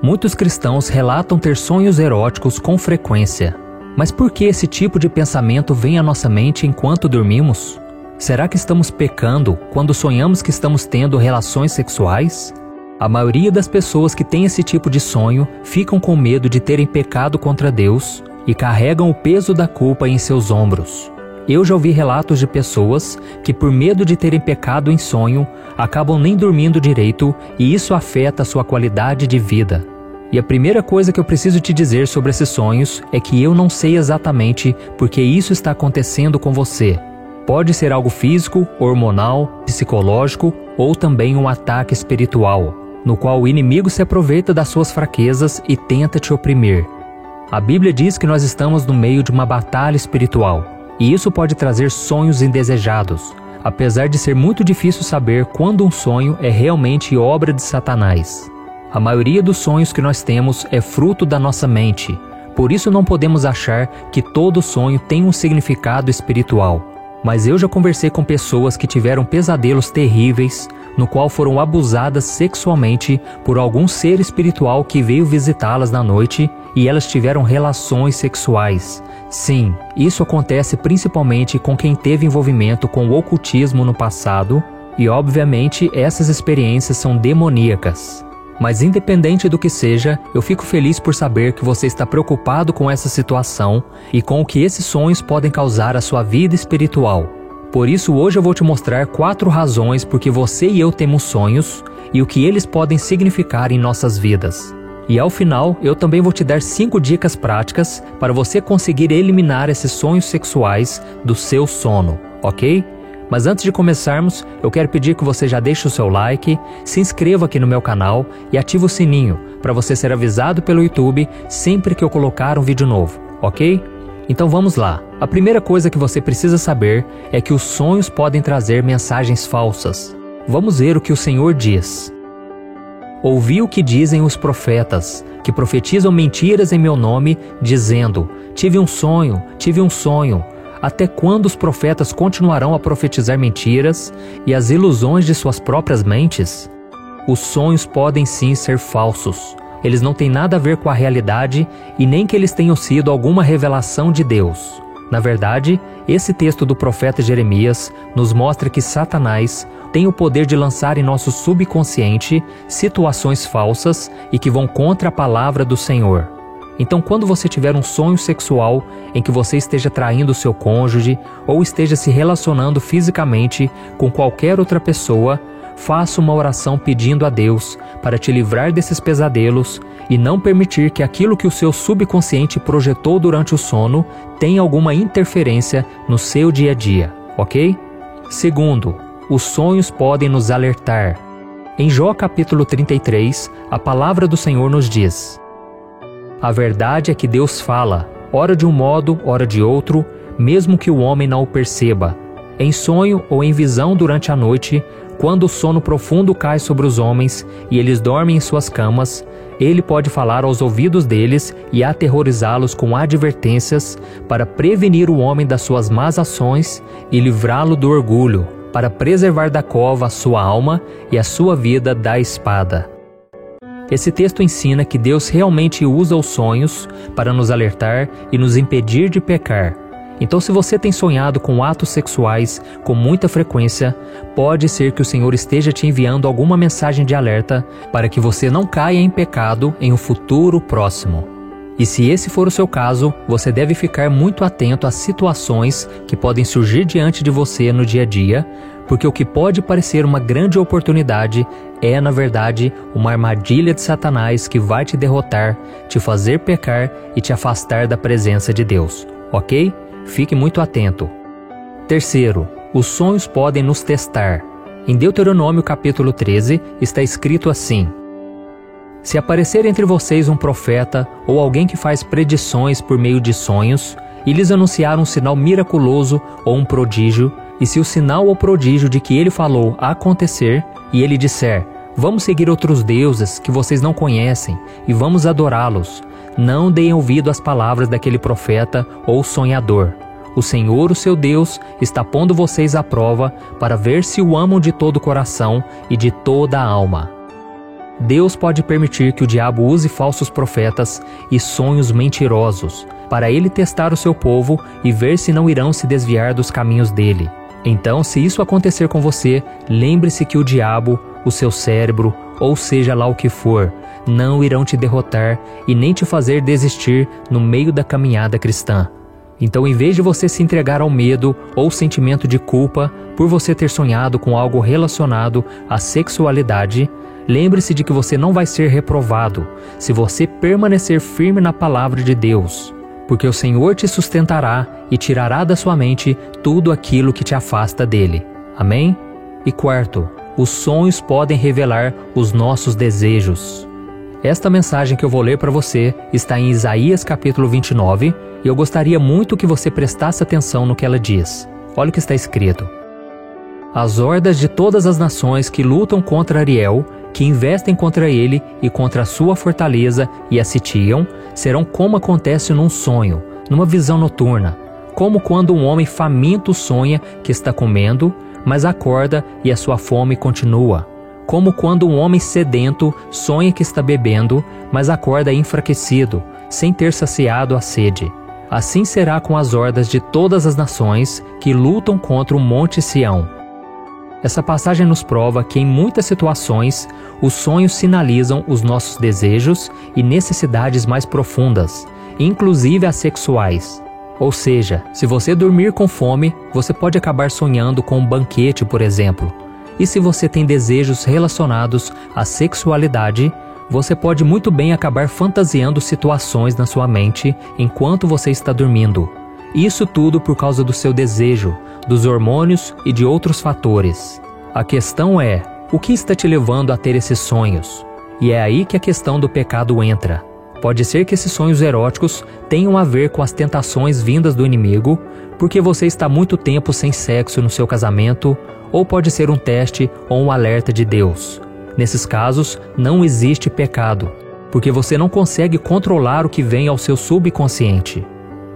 Muitos cristãos relatam ter sonhos eróticos com frequência. Mas por que esse tipo de pensamento vem à nossa mente enquanto dormimos? Será que estamos pecando quando sonhamos que estamos tendo relações sexuais? A maioria das pessoas que tem esse tipo de sonho ficam com medo de terem pecado contra Deus e carregam o peso da culpa em seus ombros. Eu já ouvi relatos de pessoas que, por medo de terem pecado em sonho, acabam nem dormindo direito e isso afeta a sua qualidade de vida. E a primeira coisa que eu preciso te dizer sobre esses sonhos é que eu não sei exatamente porque isso está acontecendo com você. Pode ser algo físico, hormonal, psicológico ou também um ataque espiritual, no qual o inimigo se aproveita das suas fraquezas e tenta te oprimir. A Bíblia diz que nós estamos no meio de uma batalha espiritual, e isso pode trazer sonhos indesejados, apesar de ser muito difícil saber quando um sonho é realmente obra de Satanás. A maioria dos sonhos que nós temos é fruto da nossa mente, por isso não podemos achar que todo sonho tem um significado espiritual. Mas eu já conversei com pessoas que tiveram pesadelos terríveis, no qual foram abusadas sexualmente por algum ser espiritual que veio visitá-las na noite e elas tiveram relações sexuais. Sim, isso acontece principalmente com quem teve envolvimento com o ocultismo no passado, e obviamente essas experiências são demoníacas. Mas independente do que seja, eu fico feliz por saber que você está preocupado com essa situação e com o que esses sonhos podem causar à sua vida espiritual. Por isso, hoje eu vou te mostrar quatro razões por que você e eu temos sonhos e o que eles podem significar em nossas vidas. E ao final, eu também vou te dar cinco dicas práticas para você conseguir eliminar esses sonhos sexuais do seu sono, ok? Mas antes de começarmos, eu quero pedir que você já deixe o seu like, se inscreva aqui no meu canal e ative o sininho para você ser avisado pelo YouTube sempre que eu colocar um vídeo novo, ok? Então vamos lá. A primeira coisa que você precisa saber é que os sonhos podem trazer mensagens falsas. Vamos ver o que o Senhor diz. Ouvi o que dizem os profetas, que profetizam mentiras em meu nome, dizendo: Tive um sonho, tive um sonho. Até quando os profetas continuarão a profetizar mentiras e as ilusões de suas próprias mentes? Os sonhos podem sim ser falsos. Eles não têm nada a ver com a realidade e nem que eles tenham sido alguma revelação de Deus. Na verdade, esse texto do profeta Jeremias nos mostra que Satanás tem o poder de lançar em nosso subconsciente situações falsas e que vão contra a palavra do Senhor. Então, quando você tiver um sonho sexual em que você esteja traindo seu cônjuge ou esteja se relacionando fisicamente com qualquer outra pessoa, faça uma oração pedindo a Deus para te livrar desses pesadelos e não permitir que aquilo que o seu subconsciente projetou durante o sono tenha alguma interferência no seu dia a dia, ok? Segundo, os sonhos podem nos alertar. Em Jó capítulo 33, a palavra do Senhor nos diz: a verdade é que Deus fala, ora de um modo, ora de outro, mesmo que o homem não o perceba. Em sonho ou em visão durante a noite, quando o sono profundo cai sobre os homens e eles dormem em suas camas, ele pode falar aos ouvidos deles e aterrorizá-los com advertências para prevenir o homem das suas más ações e livrá-lo do orgulho, para preservar da cova a sua alma e a sua vida da espada. Esse texto ensina que Deus realmente usa os sonhos para nos alertar e nos impedir de pecar. Então, se você tem sonhado com atos sexuais com muita frequência, pode ser que o Senhor esteja te enviando alguma mensagem de alerta para que você não caia em pecado em um futuro próximo. E se esse for o seu caso, você deve ficar muito atento às situações que podem surgir diante de você no dia a dia, porque o que pode parecer uma grande oportunidade é, na verdade, uma armadilha de Satanás que vai te derrotar, te fazer pecar e te afastar da presença de Deus, ok? Fique muito atento. Terceiro, os sonhos podem nos testar. Em Deuteronômio capítulo 13 está escrito assim: Se aparecer entre vocês um profeta ou alguém que faz predições por meio de sonhos, e lhes anunciar um sinal miraculoso ou um prodígio, e se o sinal ou prodígio de que ele falou acontecer, e ele disser: Vamos seguir outros deuses que vocês não conhecem e vamos adorá-los, não deem ouvido às palavras daquele profeta ou sonhador. O Senhor, o seu Deus, está pondo vocês à prova para ver se o amam de todo o coração e de toda a alma. Deus pode permitir que o diabo use falsos profetas e sonhos mentirosos para ele testar o seu povo e ver se não irão se desviar dos caminhos dele. Então, se isso acontecer com você, lembre-se que o diabo, o seu cérebro, ou seja lá o que for, não irão te derrotar e nem te fazer desistir no meio da caminhada cristã. Então, em vez de você se entregar ao medo ou sentimento de culpa por você ter sonhado com algo relacionado à sexualidade, lembre-se de que você não vai ser reprovado se você permanecer firme na palavra de Deus, porque o Senhor te sustentará e tirará da sua mente tudo aquilo que te afasta dele. Amém? E quarto, os sonhos podem revelar os nossos desejos. Esta mensagem que eu vou ler para você está em Isaías capítulo 29 e eu gostaria muito que você prestasse atenção no que ela diz. Olha o que está escrito. As hordas de todas as nações que lutam contra Ariel, que investem contra ele e contra a sua fortaleza e a sitiam, serão como acontece num sonho, numa visão noturna, como quando um homem faminto sonha que está comendo, mas acorda e a sua fome continua como quando um homem sedento sonha que está bebendo, mas acorda enfraquecido, sem ter saciado a sede. Assim será com as hordas de todas as nações que lutam contra o Monte Sião. Essa passagem nos prova que, em muitas situações, os sonhos sinalizam os nossos desejos e necessidades mais profundas, inclusive as sexuais. Ou seja, se você dormir com fome, você pode acabar sonhando com um banquete, por exemplo, e se você tem desejos relacionados à sexualidade, você pode muito bem acabar fantasiando situações na sua mente enquanto você está dormindo. Isso tudo por causa do seu desejo, dos hormônios e de outros fatores. A questão é: o que está te levando a ter esses sonhos? E é aí que a questão do pecado entra. Pode ser que esses sonhos eróticos tenham a ver com as tentações vindas do inimigo, porque você está muito tempo sem sexo no seu casamento ou pode ser um teste ou um alerta de Deus. Nesses casos, não existe pecado, porque você não consegue controlar o que vem ao seu subconsciente.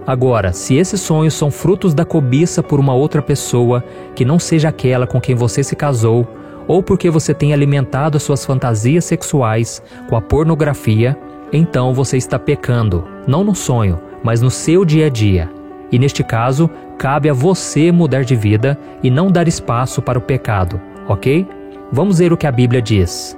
Agora, se esses sonhos são frutos da cobiça por uma outra pessoa que não seja aquela com quem você se casou, ou porque você tem alimentado as suas fantasias sexuais com a pornografia, então você está pecando, não no sonho, mas no seu dia a dia. E neste caso, cabe a você mudar de vida e não dar espaço para o pecado, ok? Vamos ver o que a Bíblia diz.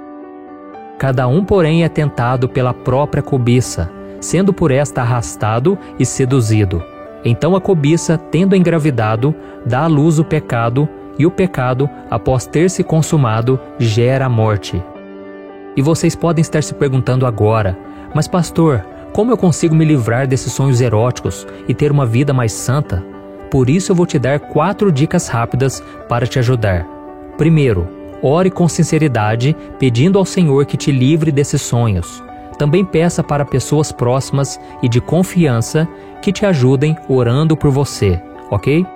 Cada um, porém, é tentado pela própria cobiça, sendo por esta arrastado e seduzido. Então a cobiça, tendo engravidado, dá à luz o pecado, e o pecado, após ter se consumado, gera a morte. E vocês podem estar se perguntando agora: mas, pastor, como eu consigo me livrar desses sonhos eróticos e ter uma vida mais santa? Por isso eu vou te dar quatro dicas rápidas para te ajudar. Primeiro, ore com sinceridade, pedindo ao Senhor que te livre desses sonhos. Também peça para pessoas próximas e de confiança que te ajudem orando por você, ok?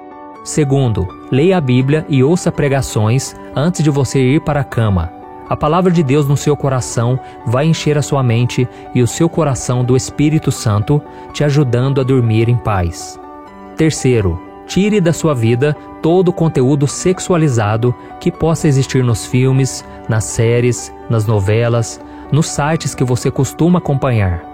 Segundo, leia a Bíblia e ouça pregações antes de você ir para a cama. A palavra de Deus no seu coração vai encher a sua mente e o seu coração do Espírito Santo, te ajudando a dormir em paz. Terceiro, tire da sua vida todo o conteúdo sexualizado que possa existir nos filmes, nas séries, nas novelas, nos sites que você costuma acompanhar.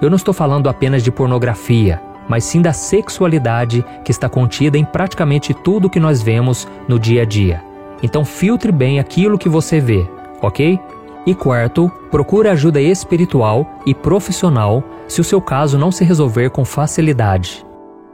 Eu não estou falando apenas de pornografia, mas sim da sexualidade que está contida em praticamente tudo que nós vemos no dia a dia. Então filtre bem aquilo que você vê ok? E quarto, procure ajuda espiritual e profissional se o seu caso não se resolver com facilidade.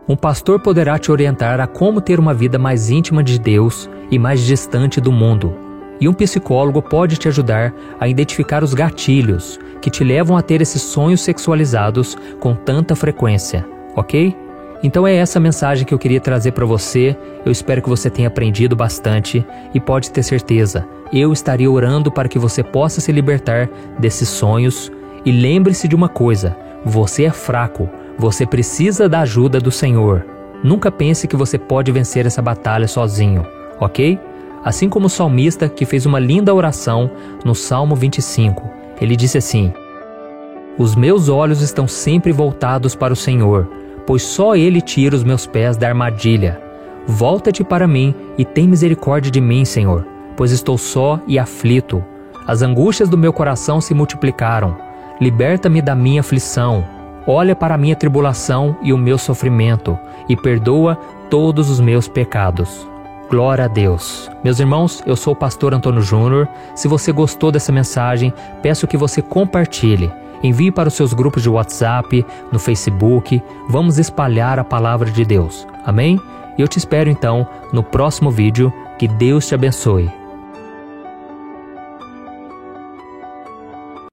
Um pastor poderá te orientar a como ter uma vida mais íntima de Deus e mais distante do mundo. E um psicólogo pode te ajudar a identificar os gatilhos que te levam a ter esses sonhos sexualizados com tanta frequência, ok? Então é essa mensagem que eu queria trazer para você. Eu espero que você tenha aprendido bastante e pode ter certeza, eu estaria orando para que você possa se libertar desses sonhos. E lembre-se de uma coisa: você é fraco, você precisa da ajuda do Senhor. Nunca pense que você pode vencer essa batalha sozinho, ok? Assim como o salmista que fez uma linda oração no Salmo 25, ele disse assim: Os meus olhos estão sempre voltados para o Senhor pois só ele tira os meus pés da armadilha. Volta-te para mim e tem misericórdia de mim, Senhor, pois estou só e aflito. As angústias do meu coração se multiplicaram. Liberta-me da minha aflição. Olha para a minha tribulação e o meu sofrimento e perdoa todos os meus pecados. Glória a Deus. Meus irmãos, eu sou o pastor Antônio Júnior. Se você gostou dessa mensagem, peço que você compartilhe. Envie para os seus grupos de WhatsApp, no Facebook. Vamos espalhar a palavra de Deus. Amém? Eu te espero então no próximo vídeo. Que Deus te abençoe.